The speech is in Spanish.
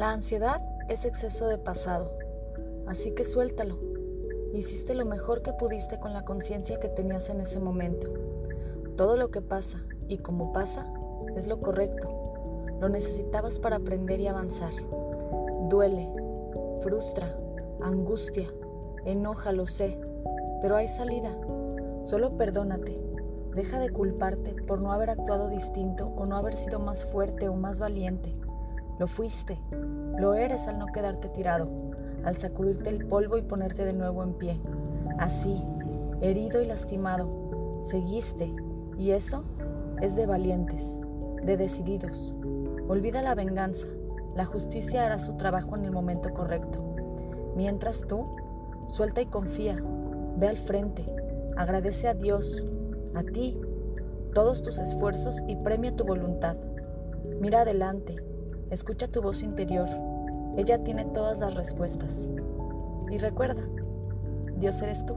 La ansiedad es exceso de pasado, así que suéltalo. Hiciste lo mejor que pudiste con la conciencia que tenías en ese momento. Todo lo que pasa y como pasa es lo correcto. Lo necesitabas para aprender y avanzar. Duele, frustra, angustia, enoja, lo sé, pero hay salida. Solo perdónate. Deja de culparte por no haber actuado distinto o no haber sido más fuerte o más valiente. Lo fuiste, lo eres al no quedarte tirado, al sacudirte el polvo y ponerte de nuevo en pie. Así, herido y lastimado, seguiste y eso es de valientes, de decididos. Olvida la venganza, la justicia hará su trabajo en el momento correcto. Mientras tú, suelta y confía, ve al frente, agradece a Dios, a ti, todos tus esfuerzos y premia tu voluntad. Mira adelante, Escucha tu voz interior. Ella tiene todas las respuestas. Y recuerda, Dios eres tú.